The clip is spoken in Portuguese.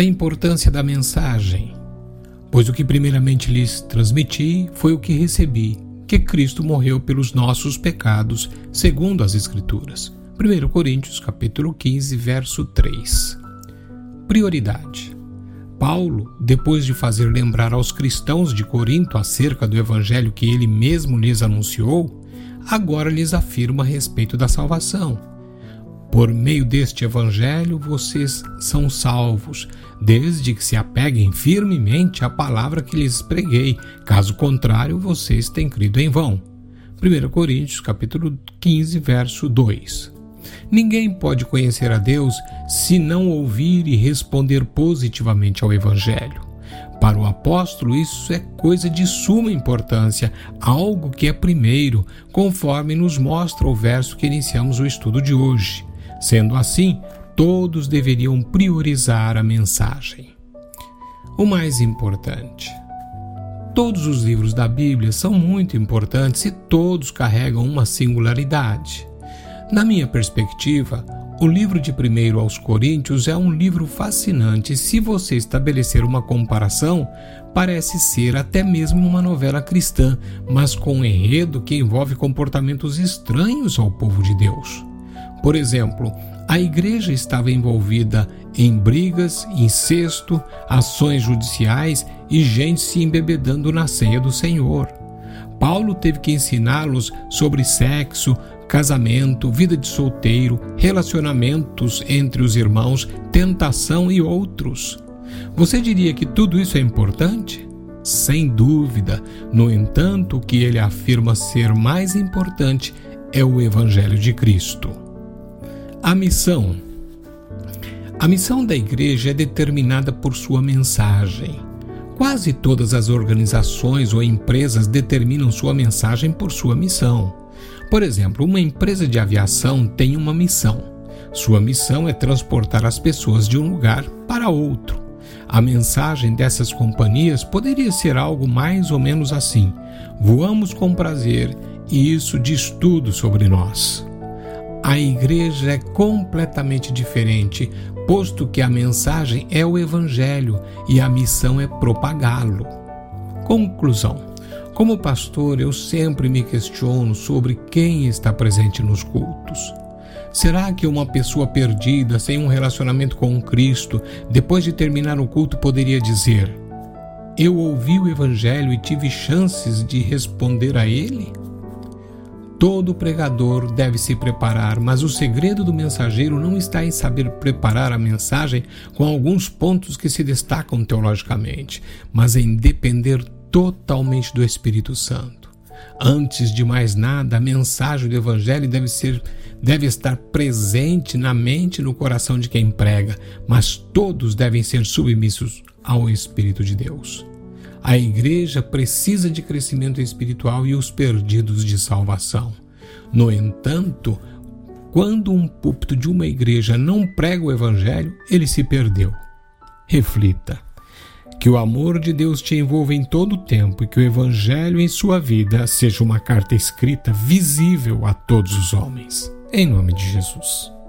A importância da mensagem. Pois o que primeiramente lhes transmiti foi o que recebi, que Cristo morreu pelos nossos pecados, segundo as Escrituras. 1 Coríntios capítulo 15, verso 3. Prioridade. Paulo, depois de fazer lembrar aos cristãos de Corinto acerca do evangelho que ele mesmo lhes anunciou, agora lhes afirma a respeito da salvação. Por meio deste evangelho vocês são salvos, desde que se apeguem firmemente à palavra que lhes preguei, caso contrário, vocês têm crido em vão. 1 Coríntios capítulo 15, verso 2. Ninguém pode conhecer a Deus se não ouvir e responder positivamente ao Evangelho. Para o apóstolo, isso é coisa de suma importância, algo que é primeiro, conforme nos mostra o verso que iniciamos o estudo de hoje. Sendo assim, todos deveriam priorizar a mensagem. O mais importante. Todos os livros da Bíblia são muito importantes e todos carregam uma singularidade. Na minha perspectiva, o livro de 1 aos Coríntios é um livro fascinante. Se você estabelecer uma comparação, parece ser até mesmo uma novela cristã, mas com um enredo que envolve comportamentos estranhos ao povo de Deus. Por exemplo, a igreja estava envolvida em brigas, incesto, ações judiciais e gente se embebedando na ceia do Senhor. Paulo teve que ensiná-los sobre sexo, casamento, vida de solteiro, relacionamentos entre os irmãos, tentação e outros. Você diria que tudo isso é importante? Sem dúvida. No entanto, o que ele afirma ser mais importante é o Evangelho de Cristo. A missão. A missão da igreja é determinada por sua mensagem. Quase todas as organizações ou empresas determinam sua mensagem por sua missão. Por exemplo, uma empresa de aviação tem uma missão. Sua missão é transportar as pessoas de um lugar para outro. A mensagem dessas companhias poderia ser algo mais ou menos assim: voamos com prazer e isso diz tudo sobre nós. A igreja é completamente diferente, posto que a mensagem é o Evangelho e a missão é propagá-lo. Conclusão. Como pastor, eu sempre me questiono sobre quem está presente nos cultos. Será que uma pessoa perdida, sem um relacionamento com Cristo, depois de terminar o culto, poderia dizer: Eu ouvi o Evangelho e tive chances de responder a ele? Todo pregador deve se preparar, mas o segredo do mensageiro não está em saber preparar a mensagem com alguns pontos que se destacam teologicamente, mas em depender totalmente do Espírito Santo. Antes de mais nada, a mensagem do Evangelho deve, ser, deve estar presente na mente e no coração de quem prega, mas todos devem ser submissos ao Espírito de Deus. A igreja precisa de crescimento espiritual e os perdidos de salvação. No entanto, quando um púlpito de uma igreja não prega o Evangelho, ele se perdeu. Reflita. Que o amor de Deus te envolva em todo o tempo e que o Evangelho em sua vida seja uma carta escrita visível a todos os homens. Em nome de Jesus.